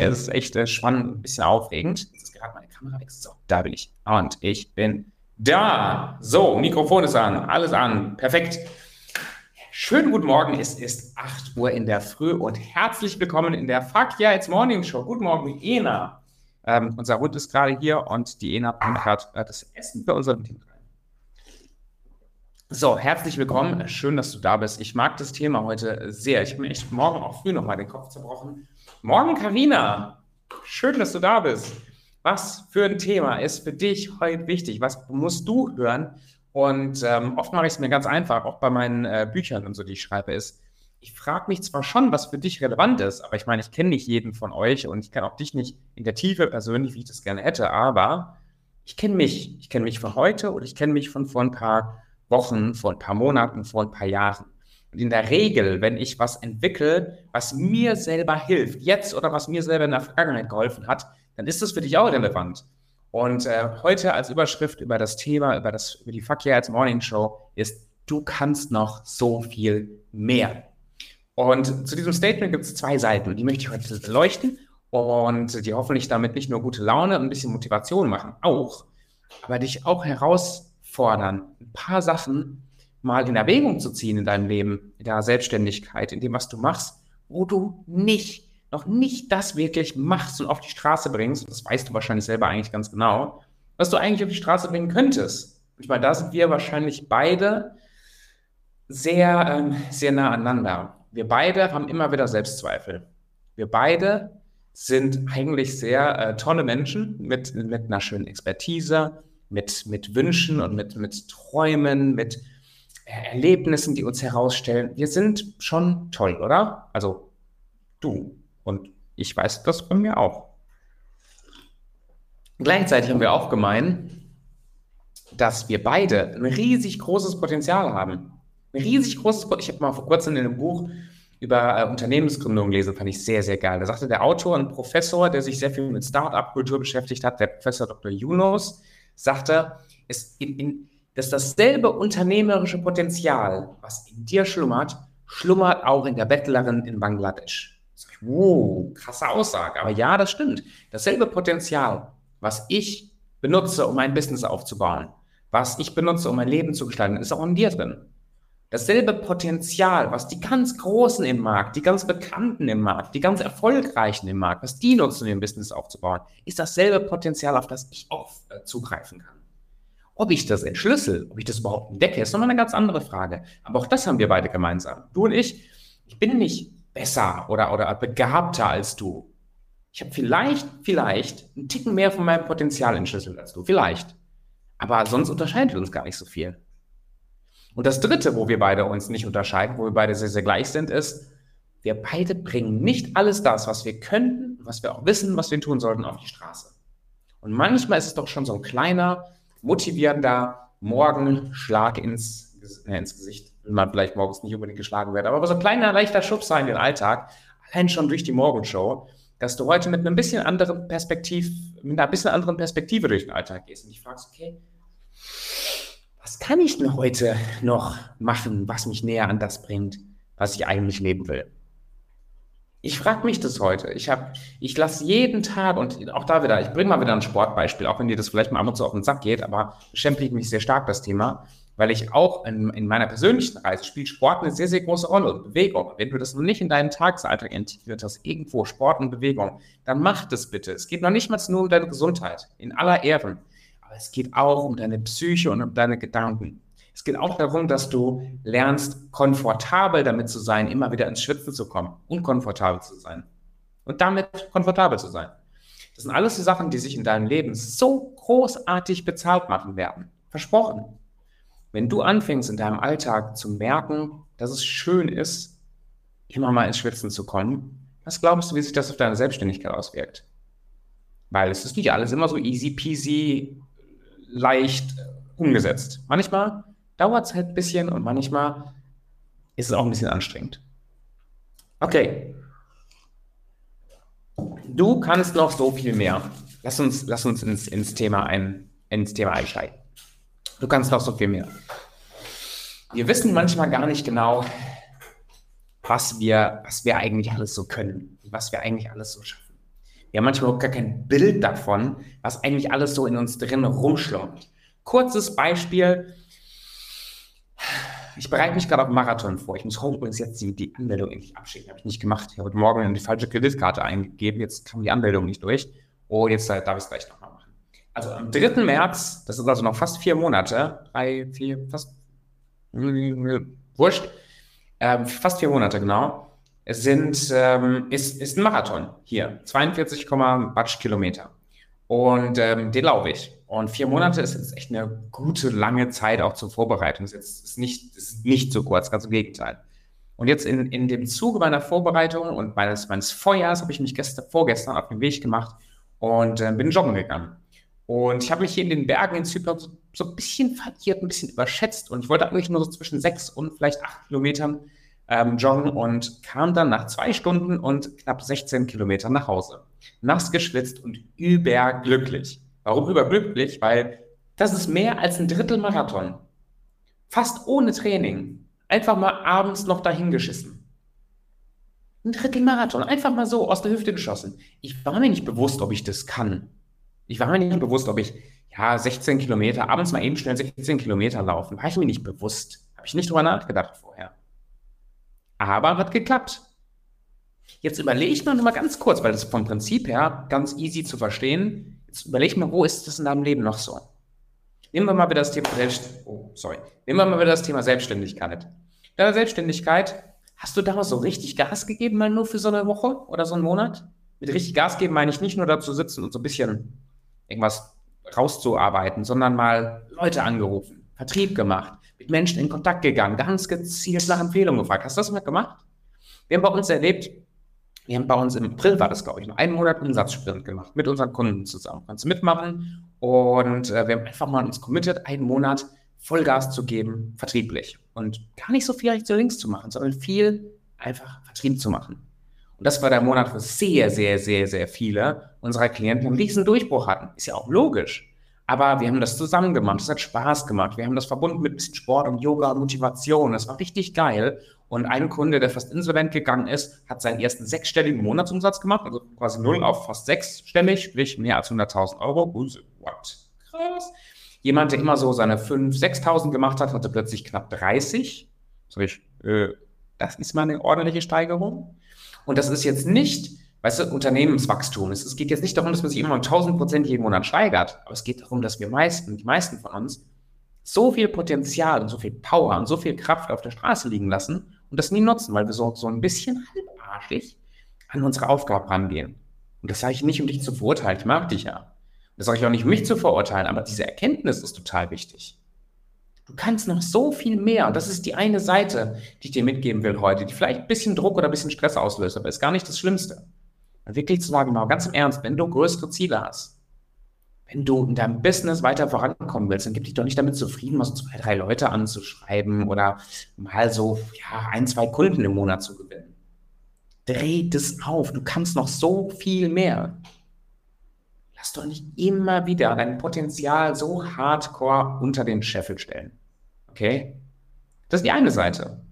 Es ist echt äh, spannend, ein bisschen aufregend. Jetzt ist gerade meine Kamera weg. So, da bin ich. Und ich bin da. So, Mikrofon ist an, alles an. Perfekt. Schönen guten Morgen. Es ist 8 Uhr in der Früh und herzlich willkommen in der Fuck Yeah It's Morning Show. Guten Morgen, Ena. Ähm, unser Hund ist gerade hier und die Ena hat äh, das Essen für unseren Team rein. So, herzlich willkommen. Schön, dass du da bist. Ich mag das Thema heute sehr. Ich habe mir echt morgen auch früh nochmal den Kopf zerbrochen Morgen, Karina. Schön, dass du da bist. Was für ein Thema ist für dich heute wichtig? Was musst du hören? Und ähm, oft mache ich es mir ganz einfach, auch bei meinen äh, Büchern und so, die ich schreibe, ist, ich frage mich zwar schon, was für dich relevant ist, aber ich meine, ich kenne nicht jeden von euch und ich kenne auch dich nicht in der Tiefe persönlich, wie ich das gerne hätte, aber ich kenne mich. Ich kenne mich von heute oder ich kenne mich von vor ein paar Wochen, vor ein paar Monaten, vor ein paar Jahren. In der Regel, wenn ich was entwickle, was mir selber hilft, jetzt oder was mir selber in der Vergangenheit geholfen hat, dann ist das für dich auch relevant. Und äh, heute als Überschrift über das Thema, über, das, über die Fuck Yeah als Morning Show ist, du kannst noch so viel mehr. Und zu diesem Statement gibt es zwei Seiten die möchte ich heute beleuchten und die hoffentlich damit nicht nur gute Laune und ein bisschen Motivation machen, auch, aber dich auch herausfordern, ein paar Sachen mal in Erwägung zu ziehen in deinem Leben, in deiner Selbstständigkeit, in dem, was du machst, wo du nicht, noch nicht das wirklich machst und auf die Straße bringst, das weißt du wahrscheinlich selber eigentlich ganz genau, was du eigentlich auf die Straße bringen könntest. Ich meine, da sind wir wahrscheinlich beide sehr, ähm, sehr nah aneinander. Wir beide haben immer wieder Selbstzweifel. Wir beide sind eigentlich sehr äh, tolle Menschen mit, mit einer schönen Expertise, mit, mit Wünschen und mit, mit Träumen, mit Erlebnissen, die uns herausstellen, wir sind schon toll, oder? Also du und ich weiß das bei mir auch. Gleichzeitig haben wir auch gemein, dass wir beide ein riesig großes Potenzial haben. Ein riesig großes Potenzial. Ich habe mal vor kurzem in einem Buch über äh, Unternehmensgründung gelesen, fand ich sehr, sehr geil. Da sagte der Autor, ein Professor, der sich sehr viel mit Start-up-Kultur beschäftigt hat, der Professor Dr. Yunus, sagte, es in, in dass dasselbe unternehmerische Potenzial, was in dir schlummert, schlummert auch in der Bettlerin in Bangladesch. Wow, krasse Aussage. Aber ja, das stimmt. Dasselbe Potenzial, was ich benutze, um mein Business aufzubauen, was ich benutze, um mein Leben zu gestalten, ist auch in dir drin. Dasselbe Potenzial, was die ganz Großen im Markt, die ganz Bekannten im Markt, die ganz Erfolgreichen im Markt, was die nutzen, um ihr Business aufzubauen, ist dasselbe Potenzial, auf das ich auch äh, zugreifen kann. Ob ich das entschlüssel, ob ich das überhaupt entdecke, ist nochmal eine ganz andere Frage. Aber auch das haben wir beide gemeinsam. Du und ich, ich bin nicht besser oder, oder begabter als du. Ich habe vielleicht, vielleicht einen Ticken mehr von meinem Potenzial entschlüsselt als du. Vielleicht. Aber sonst unterscheidet uns gar nicht so viel. Und das Dritte, wo wir beide uns nicht unterscheiden, wo wir beide sehr, sehr gleich sind, ist, wir beide bringen nicht alles das, was wir könnten, was wir auch wissen, was wir tun sollten, auf die Straße. Und manchmal ist es doch schon so ein kleiner, motivierender Morgenschlag ins, äh, ins Gesicht. Will man vielleicht morgens nicht unbedingt geschlagen werden, aber so ein kleiner, leichter Schubser in den Alltag, allein schon durch die Morgenshow, dass du heute mit einem bisschen anderen Perspektiv, mit einer bisschen anderen Perspektive durch den Alltag gehst und dich fragst, okay, was kann ich denn heute noch machen, was mich näher an das bringt, was ich eigentlich leben will? Ich frage mich das heute. Ich habe, ich lasse jeden Tag und auch da wieder, ich bringe mal wieder ein Sportbeispiel, auch wenn dir das vielleicht mal ab und zu auf den Sack geht, aber beschäftigt mich sehr stark das Thema, weil ich auch in, in meiner persönlichen Reise spielt Sport eine sehr, sehr große Rolle und Bewegung. Wenn du das noch nicht in deinen Tagesalltag integriert hast, irgendwo Sport und Bewegung, dann mach das bitte. Es geht noch nicht mal nur um deine Gesundheit, in aller Ehren, aber es geht auch um deine Psyche und um deine Gedanken. Es geht auch darum, dass du lernst, komfortabel damit zu sein, immer wieder ins Schwitzen zu kommen, unkomfortabel zu sein und damit komfortabel zu sein. Das sind alles die Sachen, die sich in deinem Leben so großartig bezahlt machen werden. Versprochen. Wenn du anfängst in deinem Alltag zu merken, dass es schön ist, immer mal ins Schwitzen zu kommen, was glaubst du, wie sich das auf deine Selbstständigkeit auswirkt? Weil es ist nicht alles immer so easy peasy, leicht umgesetzt. Manchmal dauert es halt ein bisschen und manchmal ist es auch ein bisschen anstrengend. Okay. Du kannst noch so viel mehr. Lass uns, lass uns ins, ins, Thema ein, ins Thema einsteigen. Du kannst noch so viel mehr. Wir wissen manchmal gar nicht genau, was wir, was wir eigentlich alles so können, was wir eigentlich alles so schaffen. Wir haben manchmal auch gar kein Bild davon, was eigentlich alles so in uns drin rumschlummert. Kurzes Beispiel. Ich bereite mich gerade auf einen Marathon vor. Ich muss heute übrigens jetzt die, die Anmeldung endlich abschicken. Habe ich nicht gemacht. Ich habe heute Morgen die falsche Kreditkarte eingegeben. Jetzt kam die Anmeldung nicht durch. Oh, jetzt äh, darf ich es gleich nochmal machen. Also am 3. März, das ist also noch fast vier Monate, drei, vier, fast, wurscht, äh, fast vier Monate genau, es sind, ähm, ist, ist ein Marathon hier, 42, Batsch Kilometer. Und ähm, den laufe ich. Und vier Monate ist jetzt echt eine gute, lange Zeit auch zur Vorbereitung. Ist jetzt ist nicht, ist nicht so kurz, ganz im Gegenteil. Und jetzt in, in dem Zuge meiner Vorbereitung und meines, meines Feuers habe ich mich gestern, vorgestern auf den Weg gemacht und äh, bin joggen gegangen. Und ich habe mich hier in den Bergen in Zypern so, so ein bisschen verliert, ein bisschen überschätzt. Und ich wollte eigentlich nur so zwischen sechs und vielleicht acht Kilometern ähm, joggen und kam dann nach zwei Stunden und knapp 16 Kilometern nach Hause. Nass geschwitzt und überglücklich. Warum überglücklich? Weil das ist mehr als ein Drittel Marathon. Fast ohne Training. Einfach mal abends noch dahingeschissen. Ein Drittel Marathon. Einfach mal so aus der Hüfte geschossen. Ich war mir nicht bewusst, ob ich das kann. Ich war mir nicht bewusst, ob ich ja 16 Kilometer, abends mal eben schnell 16 Kilometer laufen. War ich mir nicht bewusst. Habe ich nicht drüber nachgedacht vorher. Aber hat geklappt. Jetzt überlege ich noch mal ganz kurz, weil das vom Prinzip her ganz easy zu verstehen. Jetzt überlege ich mir, wo ist das in deinem Leben noch so? Nehmen wir mal wieder das Thema Selbst oh, sorry. Nehmen wir mal wieder das Thema Selbstständigkeit. In deiner Selbstständigkeit hast du damals so richtig Gas gegeben, mal nur für so eine Woche oder so einen Monat? Mit richtig Gas geben meine ich nicht nur dazu sitzen und so ein bisschen irgendwas rauszuarbeiten, sondern mal Leute angerufen, Vertrieb gemacht, mit Menschen in Kontakt gegangen, ganz gezielt nach Empfehlungen gefragt. Hast du das mal gemacht? Wir haben bei uns erlebt, wir haben bei uns im April war das, glaube ich, noch einen Monat Umsatzsprint gemacht mit unseren Kunden zusammen. Kannst du mitmachen? Und äh, wir haben einfach mal uns committed, einen Monat Vollgas zu geben, vertrieblich. Und gar nicht so viel rechts oder links zu machen, sondern viel einfach Vertrieb zu machen. Und das war der Monat, wo sehr, sehr, sehr, sehr viele unserer Klienten einen riesen Durchbruch hatten. Ist ja auch logisch. Aber wir haben das zusammen gemacht. Es hat Spaß gemacht. Wir haben das verbunden mit ein bisschen Sport und Yoga und Motivation. Das war richtig geil. Und ein Kunde, der fast insolvent gegangen ist, hat seinen ersten sechsstelligen Monatsumsatz gemacht, also quasi null auf fast sechsstellig, sprich mehr als 100.000 Euro. What? Krass. Jemand, der immer so seine 5.000, 6.000 gemacht hat, hatte plötzlich knapp 30. Sag ich, äh, das ist mal eine ordentliche Steigerung. Und das ist jetzt nicht weißt du, Unternehmenswachstum. Es, es geht jetzt nicht darum, dass man sich immer um 1000 Prozent jeden Monat steigert, aber es geht darum, dass wir meisten, die meisten von uns, so viel Potenzial und so viel Power und so viel Kraft auf der Straße liegen lassen und das nie nutzen, weil wir so, so ein bisschen halbarschig an unsere Aufgabe rangehen. Und das sage ich nicht, um dich zu verurteilen. Ich mag dich ja. Das sage ich auch nicht, um mich zu verurteilen, aber diese Erkenntnis ist total wichtig. Du kannst noch so viel mehr. Und das ist die eine Seite, die ich dir mitgeben will heute, die vielleicht ein bisschen Druck oder ein bisschen Stress auslöst, aber ist gar nicht das Schlimmste wirklich zu sagen, mal ganz im Ernst, wenn du größere Ziele hast, wenn du in deinem Business weiter vorankommen willst, dann gib dich doch nicht damit zufrieden, mal so zwei, drei Leute anzuschreiben oder mal so ja, ein, zwei Kunden im Monat zu gewinnen. Dreh das auf. Du kannst noch so viel mehr. Lass doch nicht immer wieder dein Potenzial so hardcore unter den Scheffel stellen. Okay? Das ist die eine Seite.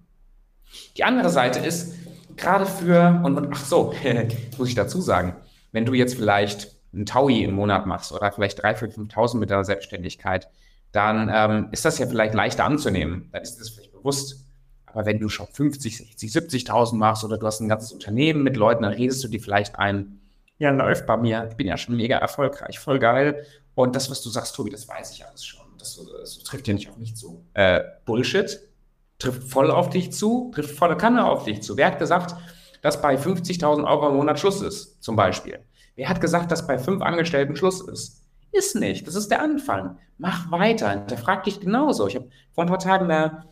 Die andere Seite ist, gerade für, und, und ach so, muss ich dazu sagen, wenn du jetzt vielleicht einen Taui im Monat machst oder vielleicht 3.000, 5.000 mit deiner Selbstständigkeit, dann ähm, ist das ja vielleicht leichter anzunehmen. Dann ist das vielleicht bewusst. Aber wenn du schon 50, 60, 70.000 machst oder du hast ein ganzes Unternehmen mit Leuten, dann redest du dir vielleicht ein, ja, läuft bei mir, ich bin ja schon mega erfolgreich, voll geil. Und das, was du sagst, Tobi, das weiß ich alles schon. Das, das trifft ja nicht auf mich zu. Äh, Bullshit trifft voll auf dich zu, trifft volle Kanne auf dich zu. Wer hat gesagt, dass bei 50.000 Euro im Monat Schluss ist, zum Beispiel? Wer hat gesagt, dass bei fünf Angestellten Schluss ist? Ist nicht. Das ist der Anfang. Mach weiter. Der fragt dich genauso. Ich habe vor ein paar Tagen eine,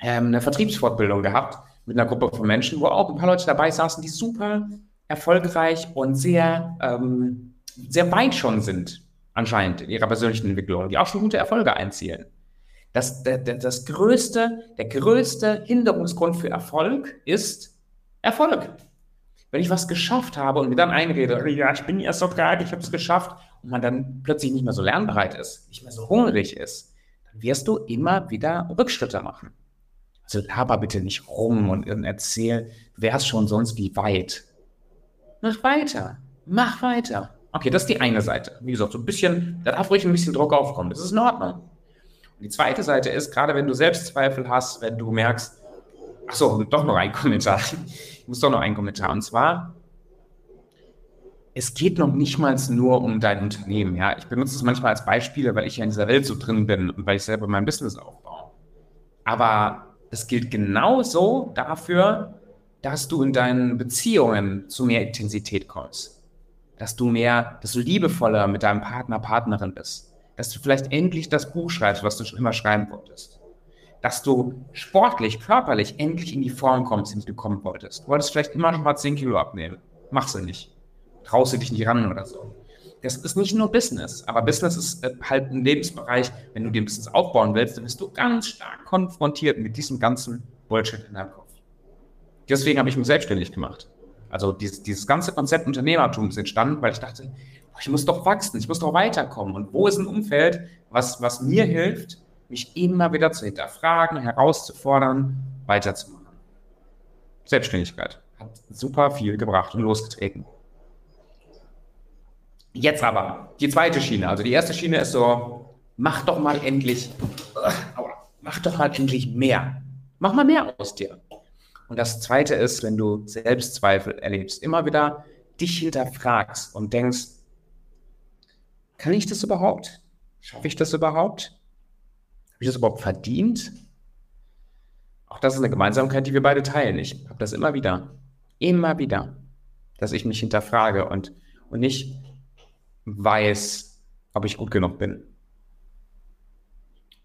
ähm, eine Vertriebsfortbildung gehabt mit einer Gruppe von Menschen, wo auch ein paar Leute dabei saßen, die super erfolgreich und sehr, ähm, sehr weit schon sind, anscheinend in ihrer persönlichen Entwicklung, die auch schon gute Erfolge einzielen. Das, der, das größte, der größte Hinderungsgrund für Erfolg ist Erfolg. Wenn ich was geschafft habe und mir dann einrede, ja, ich bin erst so gerade, ich habe es geschafft, und man dann plötzlich nicht mehr so lernbereit ist, nicht mehr so hungrig ist, dann wirst du immer wieder Rückschritte machen. Also laber bitte nicht rum und erzähl, du wärst schon sonst wie weit. Mach weiter. Mach weiter. Okay, das ist die eine Seite. Wie gesagt, so ein bisschen, da darf ruhig ein bisschen Druck aufkommen. Das ist in Ordnung. Und die zweite Seite ist, gerade wenn du Selbstzweifel hast, wenn du merkst, ach so, doch noch ein Kommentar. Muss doch noch einen Kommentar. Und zwar, es geht noch nicht mal nur um dein Unternehmen. Ja, ich benutze es manchmal als Beispiele, weil ich ja in dieser Welt so drin bin und weil ich selber mein Business aufbaue. Aber es gilt genauso dafür, dass du in deinen Beziehungen zu mehr Intensität kommst. Dass du mehr, dass du liebevoller mit deinem Partner, Partnerin bist. Dass du vielleicht endlich das Buch schreibst, was du schon immer schreiben wolltest. Dass du sportlich, körperlich endlich in die Form kommst, in die du kommen wolltest. Du wolltest vielleicht immer noch mal 10 Kilo abnehmen. Machst du nicht. Traust du dich nicht ran oder so. Das ist nicht nur Business, aber Business ist äh, halt ein Lebensbereich. Wenn du den Business aufbauen willst, dann bist du ganz stark konfrontiert mit diesem ganzen Bullshit in deinem Kopf. Deswegen habe ich mich selbstständig gemacht. Also dieses, dieses ganze Konzept Unternehmertum ist entstanden, weil ich dachte, ich muss doch wachsen, ich muss doch weiterkommen. Und wo ist ein Umfeld, was, was mir hilft, mich immer wieder zu hinterfragen, herauszufordern, weiterzumachen? Selbstständigkeit hat super viel gebracht und losgetreten. Jetzt aber die zweite Schiene. Also die erste Schiene ist so, mach doch mal endlich, mach doch mal endlich mehr. Mach mal mehr aus dir. Und das zweite ist, wenn du Selbstzweifel erlebst, immer wieder dich hinterfragst und denkst, kann ich das überhaupt? Schaffe ich das überhaupt? Ich das überhaupt verdient? Auch das ist eine Gemeinsamkeit, die wir beide teilen. Ich habe das immer wieder, immer wieder, dass ich mich hinterfrage und, und nicht weiß, ob ich gut genug bin.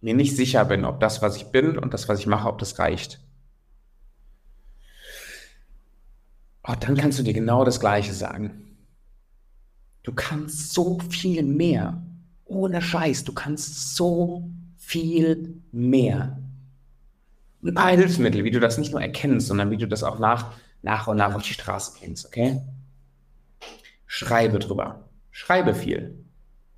Mir nicht sicher bin, ob das, was ich bin und das, was ich mache, ob das reicht. Oh, dann kannst du dir genau das Gleiche sagen. Du kannst so viel mehr. Ohne Scheiß, du kannst so viel mehr. Ein paar Hilfsmittel, wie du das nicht nur erkennst, sondern wie du das auch nach, nach und nach auf die Straße kennst, okay? Schreibe drüber. Schreibe viel.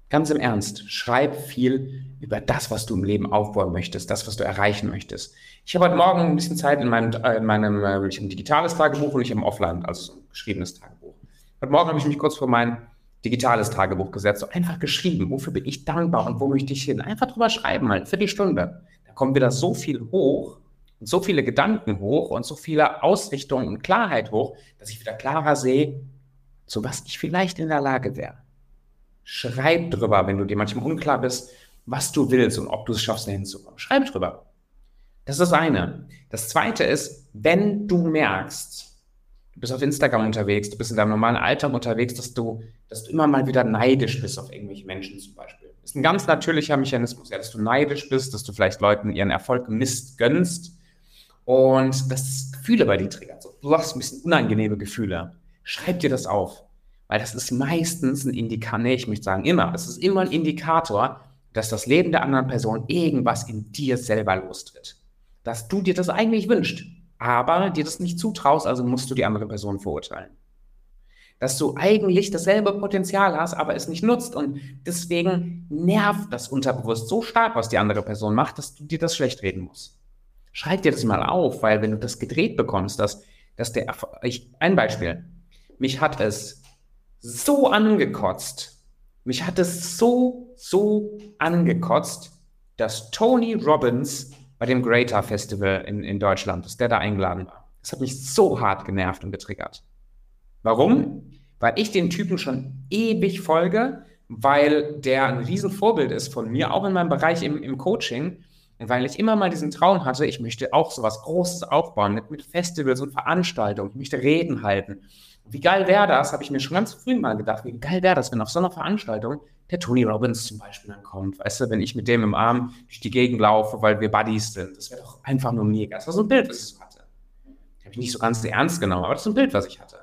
Ganz im Ernst, schreib viel über das, was du im Leben aufbauen möchtest, das, was du erreichen möchtest. Ich habe heute Morgen ein bisschen Zeit in meinem, äh, in meinem äh, ich habe ein digitales Tagebuch und ich habe ein Offline, also ein geschriebenes Tagebuch. Heute Morgen habe ich mich kurz vor mein digitales Tagebuch gesetzt, so einfach geschrieben, wofür bin ich dankbar und wo möchte ich hin. Einfach drüber schreiben, mal für die Stunde. Da kommt wieder so viel hoch und so viele Gedanken hoch und so viele Ausrichtungen und Klarheit hoch, dass ich wieder klarer sehe, zu was ich vielleicht in der Lage wäre. Schreib drüber, wenn du dir manchmal unklar bist, was du willst und ob du es schaffst, dahin zu kommen. Schreib drüber. Das ist das eine. Das zweite ist, wenn du merkst, du bist auf Instagram unterwegs, du bist in deinem normalen Alltag unterwegs, dass du, dass du immer mal wieder neidisch bist auf irgendwelche Menschen zum Beispiel. Das ist ein ganz natürlicher Mechanismus, ja, dass du neidisch bist, dass du vielleicht Leuten ihren Erfolg Mist gönnst und das Gefühle bei dir triggert. du hast ein bisschen unangenehme Gefühle. Schreib dir das auf. Weil das ist meistens ein Indikator, nee, ich möchte sagen immer, es ist immer ein Indikator, dass das Leben der anderen Person irgendwas in dir selber lostritt. Dass du dir das eigentlich wünschst, aber dir das nicht zutraust, also musst du die andere Person verurteilen. Dass du eigentlich dasselbe Potenzial hast, aber es nicht nutzt und deswegen nervt das unterbewusst so stark, was die andere Person macht, dass du dir das schlecht reden musst. Schreib dir das mal auf, weil wenn du das gedreht bekommst, dass, dass der, ich, ein Beispiel, mich hat es so angekotzt. Mich hat es so, so angekotzt, dass Tony Robbins bei dem Greater Festival in, in Deutschland, dass der da eingeladen war. Das hat mich so hart genervt und getriggert. Warum? Weil ich den Typen schon ewig folge, weil der ein Riesenvorbild ist von mir, auch in meinem Bereich im, im Coaching. Und weil ich immer mal diesen Traum hatte, ich möchte auch so was Großes aufbauen mit, mit Festivals und Veranstaltungen. Ich möchte Reden halten. Wie geil wäre das, habe ich mir schon ganz früh mal gedacht, wie geil wäre das, wenn auf so einer Veranstaltung der Tony Robbins zum Beispiel dann kommt. Weißt du, wenn ich mit dem im Arm durch die Gegend laufe, weil wir Buddies sind. Das wäre doch einfach nur mega. Das war so ein Bild, was ich so hatte. Habe ich nicht so ganz ernst genommen, aber das ist ein Bild, was ich hatte.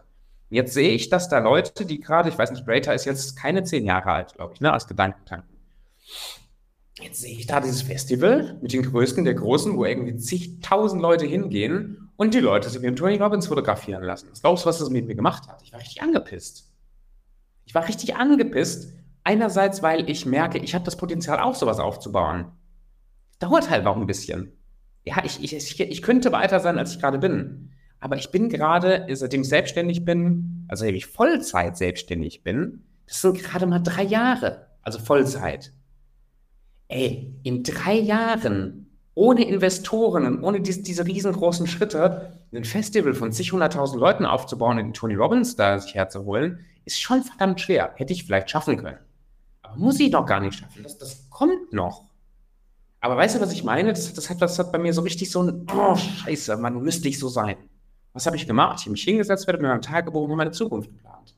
Jetzt sehe ich, dass da Leute, die gerade, ich weiß nicht, Greater ist jetzt keine zehn Jahre alt, glaube ich, ne, als Gedankentanken. Jetzt sehe ich da dieses Festival mit den Größten der Großen, wo irgendwie zigtausend Leute hingehen und die Leute sind mit Tony Robbins fotografieren lassen. Was glaubst du, was das mit mir gemacht hat? Ich war richtig angepisst. Ich war richtig angepisst. Einerseits, weil ich merke, ich habe das Potenzial, auch sowas aufzubauen. Dauert halt auch ein bisschen. Ja, ich, ich, ich, ich könnte weiter sein, als ich gerade bin. Aber ich bin gerade, seitdem ich selbstständig bin, also wenn ich Vollzeit selbstständig bin, das sind gerade mal drei Jahre, also Vollzeit. Ey, in drei Jahren ohne Investoren und ohne dies, diese riesengroßen Schritte ein Festival von zig hunderttausend Leuten aufzubauen und den Tony Robbins da sich herzuholen, ist schon verdammt schwer. Hätte ich vielleicht schaffen können. Aber muss ich doch gar nicht schaffen. Das, das kommt noch. Aber weißt du, was ich meine? Das, das, hat, das hat bei mir so richtig so ein, oh, scheiße, man müsste ich so sein. Was habe ich gemacht? Ich habe mich hingesetzt, werde mit meinem Tagebuch und meine Zukunft geplant.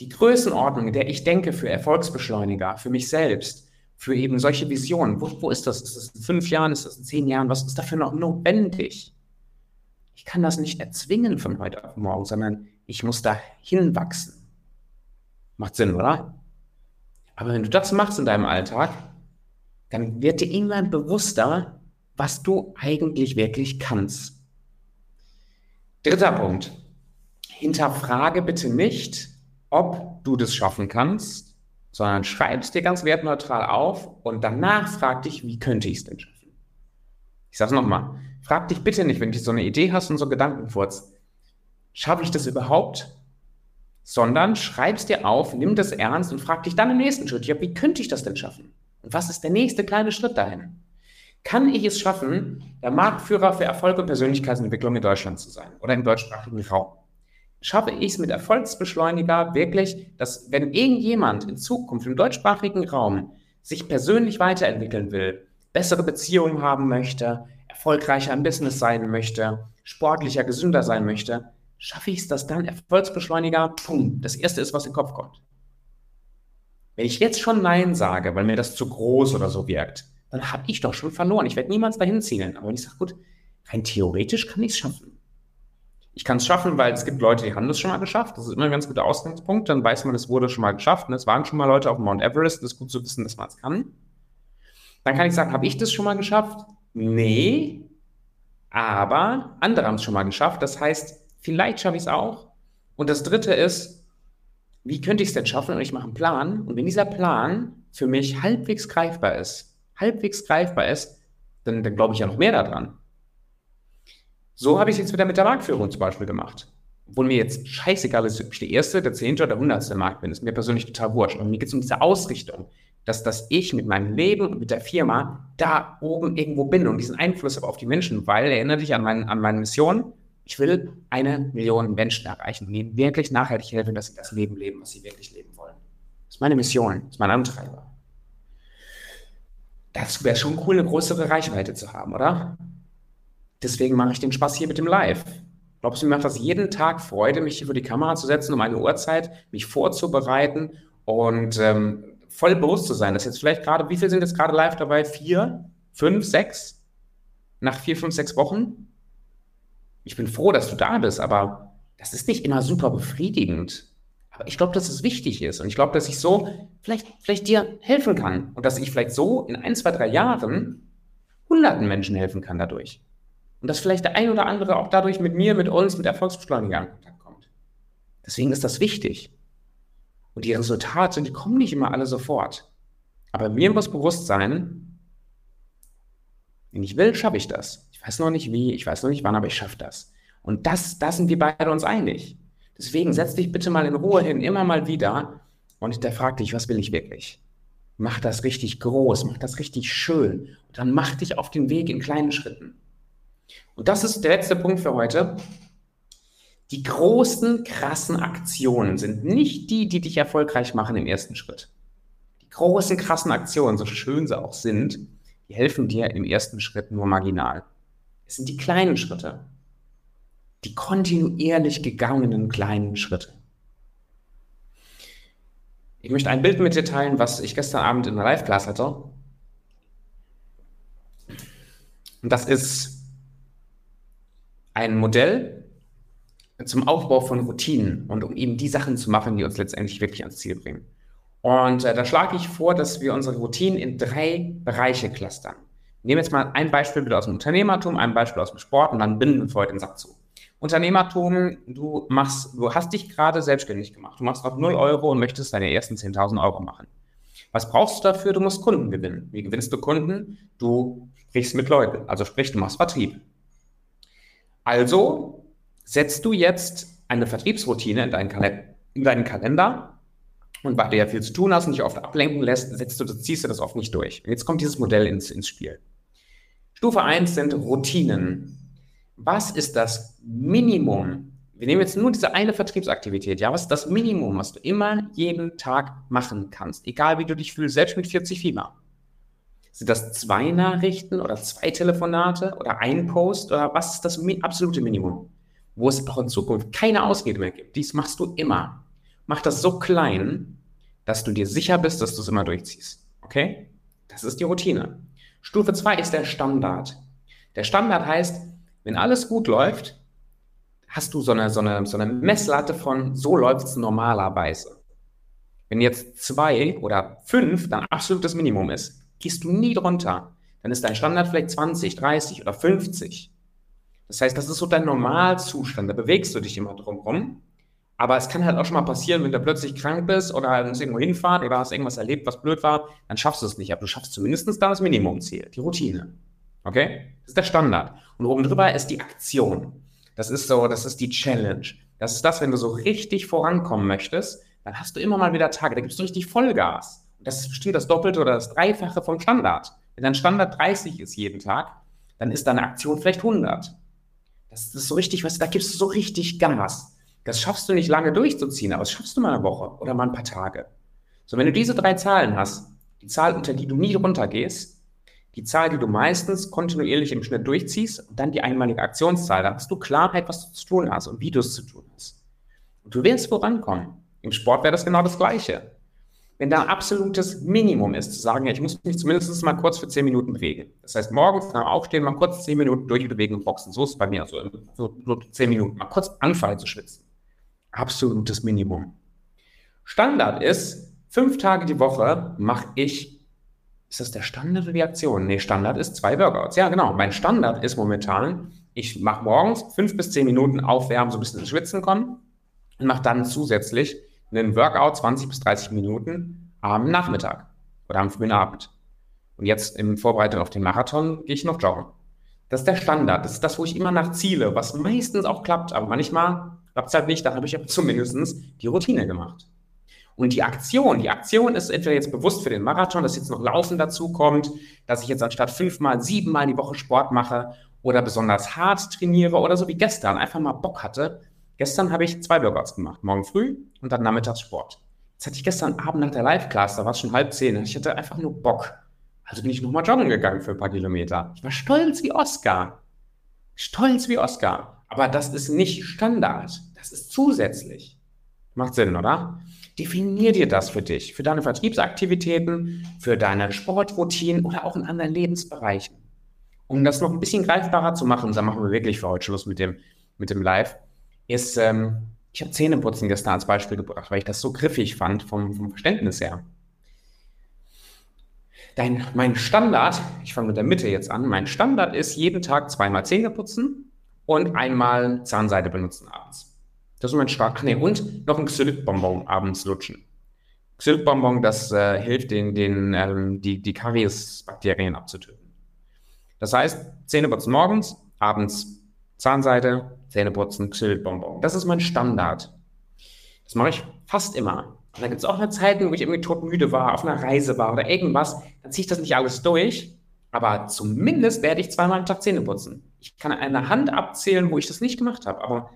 Die Größenordnung, in der ich denke für Erfolgsbeschleuniger, für mich selbst, für eben solche Visionen, wo, wo ist das? Ist das in fünf Jahren? Ist das in zehn Jahren? Was ist dafür noch notwendig? Ich kann das nicht erzwingen von heute auf morgen, sondern ich muss da hinwachsen. Macht Sinn, oder? Aber wenn du das machst in deinem Alltag, dann wird dir irgendwann bewusster, was du eigentlich wirklich kannst. Dritter Punkt. Hinterfrage bitte nicht, ob du das schaffen kannst, sondern schreib es dir ganz wertneutral auf und danach frag dich, wie könnte ich es denn schaffen? Ich sage es nochmal. Frag dich bitte nicht, wenn du so eine Idee hast und so Gedankenfurz, schaffe ich das überhaupt? Sondern schreib es dir auf, nimm das ernst und frag dich dann im nächsten Schritt, ja, wie könnte ich das denn schaffen? Und was ist der nächste kleine Schritt dahin? Kann ich es schaffen, der Marktführer für Erfolg und Persönlichkeitsentwicklung in Deutschland zu sein oder im deutschsprachigen Raum? Schaffe ich es mit Erfolgsbeschleuniger wirklich, dass wenn irgendjemand in Zukunft im deutschsprachigen Raum sich persönlich weiterentwickeln will, bessere Beziehungen haben möchte, erfolgreicher im Business sein möchte, sportlicher, gesünder sein möchte, schaffe ich es, dass dann Erfolgsbeschleuniger, pum, das erste ist, was in den Kopf kommt. Wenn ich jetzt schon Nein sage, weil mir das zu groß oder so wirkt, dann habe ich doch schon verloren. Ich werde niemals dahin zielen. Aber wenn ich sage, gut, rein theoretisch kann ich es schaffen. Ich kann es schaffen, weil es gibt Leute, die haben das schon mal geschafft. Das ist immer ein ganz guter Ausgangspunkt. Dann weiß man, es wurde schon mal geschafft. Und es waren schon mal Leute auf Mount Everest. Das ist gut zu wissen, dass man es kann. Dann kann ich sagen, habe ich das schon mal geschafft? Nee, aber andere haben es schon mal geschafft. Das heißt, vielleicht schaffe ich es auch. Und das dritte ist, wie könnte ich es denn schaffen? Und ich mache einen Plan. Und wenn dieser Plan für mich halbwegs greifbar ist, halbwegs greifbar ist, dann, dann glaube ich ja noch mehr daran. So habe ich es jetzt wieder mit der Marktführung zum Beispiel gemacht. Obwohl mir jetzt scheißegal ist, ob ich der Erste, der Zehnte oder der Hundertste im Markt bin. Das ist mir persönlich total wurscht. Aber mir geht es um diese Ausrichtung dass, dass ich mit meinem Leben und mit der Firma da oben irgendwo bin und diesen Einfluss habe auf die Menschen, weil erinnere dich an, mein, an meine Mission. Ich will eine Million Menschen erreichen und ihnen wirklich nachhaltig helfen, dass sie das Leben leben, was sie wirklich leben wollen. Das ist meine Mission, das ist mein Antreiber. Das wäre schon cool, eine größere Reichweite zu haben, oder? Deswegen mache ich den Spaß hier mit dem Live. Glaubst du, mir macht das jeden Tag Freude, mich hier vor die Kamera zu setzen, um eine Uhrzeit, mich vorzubereiten und ähm, voll bewusst zu sein, dass jetzt vielleicht gerade, wie viele sind jetzt gerade live dabei? Vier, fünf, sechs? Nach vier, fünf, sechs Wochen? Ich bin froh, dass du da bist, aber das ist nicht immer super befriedigend. Aber ich glaube, dass es wichtig ist. Und ich glaube, dass ich so vielleicht, vielleicht dir helfen kann. Und dass ich vielleicht so in ein, zwei, drei Jahren hunderten Menschen helfen kann dadurch. Und dass vielleicht der ein oder andere auch dadurch mit mir, mit uns, mit Erfolgsbeschleunigern in Kontakt kommt. Deswegen ist das wichtig. Und die Resultate, die kommen nicht immer alle sofort. Aber mir muss bewusst sein, wenn ich will, schaffe ich das. Ich weiß noch nicht wie, ich weiß noch nicht wann, aber ich schaffe das. Und das, da sind wir beide uns einig. Deswegen setz dich bitte mal in Ruhe hin, immer mal wieder und hinterfrag dich, was will ich wirklich? Mach das richtig groß, mach das richtig schön und dann mach dich auf den Weg in kleinen Schritten. Und das ist der letzte Punkt für heute. Die großen, krassen Aktionen sind nicht die, die dich erfolgreich machen im ersten Schritt. Die großen, krassen Aktionen, so schön sie auch sind, die helfen dir im ersten Schritt nur marginal. Es sind die kleinen Schritte. Die kontinuierlich gegangenen kleinen Schritte. Ich möchte ein Bild mit dir teilen, was ich gestern Abend in der Live-Class hatte. Und das ist ein Modell, zum Aufbau von Routinen und um eben die Sachen zu machen, die uns letztendlich wirklich ans Ziel bringen. Und äh, da schlage ich vor, dass wir unsere Routinen in drei Bereiche clustern. Wir nehmen jetzt mal ein Beispiel aus dem Unternehmertum, ein Beispiel aus dem Sport und dann binden wir heute den Sack zu. Unternehmertum, du machst, du hast dich gerade selbstständig gemacht. Du machst auf 0 Euro und möchtest deine ersten 10.000 Euro machen. Was brauchst du dafür? Du musst Kunden gewinnen. Wie gewinnst du Kunden? Du sprichst mit Leuten. Also sprich, du machst Vertrieb. Also setzt du jetzt eine Vertriebsroutine in deinen, Kal in deinen Kalender und weil du ja viel zu tun hast und dich oft ablenken lässt, setzt du ziehst du das oft nicht durch. Und jetzt kommt dieses Modell ins, ins Spiel. Stufe 1 sind Routinen. Was ist das Minimum? Wir nehmen jetzt nur diese eine Vertriebsaktivität. Ja, was ist das Minimum, was du immer jeden Tag machen kannst? Egal wie du dich fühlst, selbst mit 40 Fieber. Sind das zwei Nachrichten oder zwei Telefonate oder ein Post oder was ist das absolute Minimum? Wo es auch in Zukunft keine Ausrede mehr gibt. Dies machst du immer. Mach das so klein, dass du dir sicher bist, dass du es immer durchziehst. Okay? Das ist die Routine. Stufe 2 ist der Standard. Der Standard heißt, wenn alles gut läuft, hast du so eine, so eine, so eine Messlatte von, so läuft es normalerweise. Wenn jetzt zwei oder fünf dein absolutes Minimum ist, gehst du nie drunter. Dann ist dein Standard vielleicht 20, 30 oder 50. Das heißt, das ist so dein Normalzustand. Da bewegst du dich immer drum rum. Aber es kann halt auch schon mal passieren, wenn du plötzlich krank bist oder irgendwo hinfahren oder hast irgendwas erlebt, was blöd war, dann schaffst du es nicht. Aber du schaffst zumindest da das Minimumziel, die Routine. Okay? Das ist der Standard. Und oben drüber ist die Aktion. Das ist so, das ist die Challenge. Das ist das, wenn du so richtig vorankommen möchtest, dann hast du immer mal wieder Tage, da gibst du richtig Vollgas. Das steht das Doppelte oder das Dreifache vom Standard. Wenn dein Standard 30 ist jeden Tag, dann ist deine Aktion vielleicht 100. Das ist so richtig, was, da gibst du so richtig Gas. Das schaffst du nicht lange durchzuziehen, aber das schaffst du mal eine Woche oder mal ein paar Tage. So, wenn du diese drei Zahlen hast, die Zahl, unter die du nie runtergehst, die Zahl, die du meistens kontinuierlich im Schnitt durchziehst und dann die einmalige Aktionszahl, dann hast du Klarheit, was du zu tun hast und wie du es zu tun hast. Und du wirst vorankommen. Im Sport wäre das genau das Gleiche. Wenn da ein absolutes Minimum ist, zu sagen, ja, ich muss mich zumindest mal kurz für zehn Minuten bewegen. Das heißt, morgens nach Aufstehen mal kurz zehn Minuten durchbewegen und boxen. So ist es bei mir. So, so, so zehn Minuten. Mal kurz anfangen zu schwitzen absolutes Minimum. Standard ist, fünf Tage die Woche mache ich, ist das der Standard oder die Aktion? Nee, Standard ist zwei Workouts. Ja, genau. Mein Standard ist momentan, ich mache morgens fünf bis zehn Minuten aufwärmen, so ein bisschen ins Schwitzen kommen und mache dann zusätzlich einen Workout 20 bis 30 Minuten am Nachmittag oder am frühen Abend. Und jetzt im Vorbereitung auf den Marathon gehe ich noch joggen. Das ist der Standard. Das ist das, wo ich immer nach ziele, was meistens auch klappt, aber manchmal klappt es halt nicht. Dann habe ich aber zumindest die Routine gemacht. Und die Aktion, die Aktion ist entweder jetzt bewusst für den Marathon, dass jetzt noch Laufen dazu kommt, dass ich jetzt anstatt fünfmal, siebenmal die Woche Sport mache oder besonders hart trainiere oder so wie gestern einfach mal Bock hatte. Gestern habe ich zwei Workouts gemacht, morgen früh und dann nachmittags Sport. Jetzt hatte ich gestern Abend nach der Live-Class, da war es schon halb zehn, und ich hatte einfach nur Bock. Also bin ich nochmal joggen gegangen für ein paar Kilometer. Ich war stolz wie Oscar. Stolz wie Oscar. Aber das ist nicht Standard. Das ist zusätzlich. Macht Sinn, oder? Definier dir das für dich, für deine Vertriebsaktivitäten, für deine Sportroutinen oder auch in anderen Lebensbereichen. Um das noch ein bisschen greifbarer zu machen, dann machen wir wirklich für heute Schluss mit dem, mit dem Live, ist, ähm, ich habe Zähneputzen gestern als Beispiel gebracht, weil ich das so griffig fand vom, vom Verständnis her. Dein, mein Standard, ich fange mit der Mitte jetzt an, mein Standard ist jeden Tag zweimal Zähne putzen und einmal Zahnseide benutzen abends. Das ist mein Start. Nee, und noch ein Xylitbonbon abends lutschen. Xylitbonbon, das äh, hilft, den, den, ähm, die, die Kariesbakterien abzutöten. Das heißt, Zähne putzen morgens, abends Zahnseide, Zähne putzen, Xylitbonbon. Das ist mein Standard. Das mache ich fast immer. Und da gibt es auch mal Zeiten, wo ich irgendwie todmüde war, auf einer Reise war oder irgendwas. Dann ziehe ich das nicht alles durch. Aber zumindest werde ich zweimal am Tag Zähne putzen. Ich kann an einer Hand abzählen, wo ich das nicht gemacht habe. Aber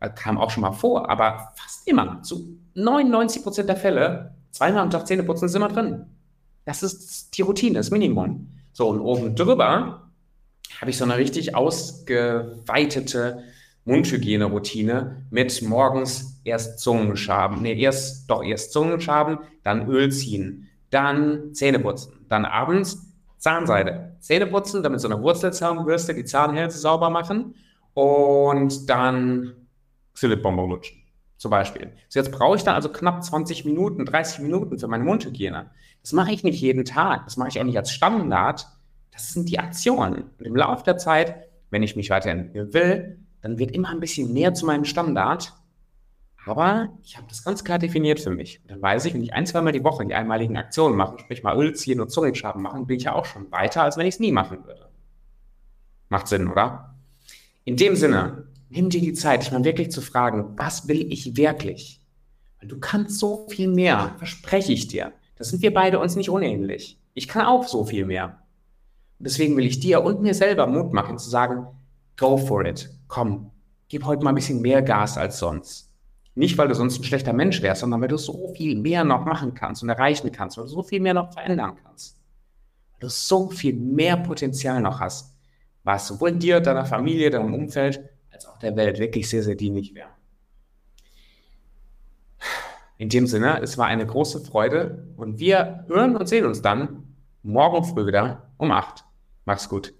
äh, kam auch schon mal vor. Aber fast immer, zu 99 Prozent der Fälle, zweimal am Tag Zähne putzen ist immer drin. Das ist die Routine, das Minimum. So, und oben drüber habe ich so eine richtig ausgeweitete Mundhygiene-Routine mit morgens erst Zungenschaben, nee, erst, doch erst Zungenschaben, dann Öl ziehen, dann Zähne putzen, dann abends Zahnseide, Zähne putzen, damit so eine Wurzelzahnbürste die Zahnhälse sauber machen und dann Xylitbonbon lutschen, zum Beispiel. So jetzt brauche ich dann also knapp 20 Minuten, 30 Minuten für meine Mundhygiene. Das mache ich nicht jeden Tag, das mache ich auch nicht als Standard. Das sind die Aktionen. Und im Laufe der Zeit, wenn ich mich weiterentwickeln will, dann wird immer ein bisschen näher zu meinem Standard. Aber ich habe das ganz klar definiert für mich. Und dann weiß ich, wenn ich ein, zweimal die Woche die einmaligen Aktionen mache, sprich mal Öl ziehen und Zungenschaben machen, bin ich ja auch schon weiter, als wenn ich es nie machen würde. Macht Sinn, oder? In dem Sinne, nimm dir die Zeit, dich mal wirklich zu fragen, was will ich wirklich? Weil du kannst so viel mehr, verspreche ich dir. Das sind wir beide uns nicht unähnlich. Ich kann auch so viel mehr. Und deswegen will ich dir und mir selber Mut machen, zu sagen, go for it. Komm, gib heute mal ein bisschen mehr Gas als sonst. Nicht, weil du sonst ein schlechter Mensch wärst, sondern weil du so viel mehr noch machen kannst und erreichen kannst, weil du so viel mehr noch verändern kannst. Weil du so viel mehr Potenzial noch hast, was sowohl dir, deiner Familie, deinem Umfeld, als auch der Welt wirklich sehr, sehr dienlich wäre. In dem Sinne, es war eine große Freude und wir hören und sehen uns dann morgen früh wieder um 8. Mach's gut.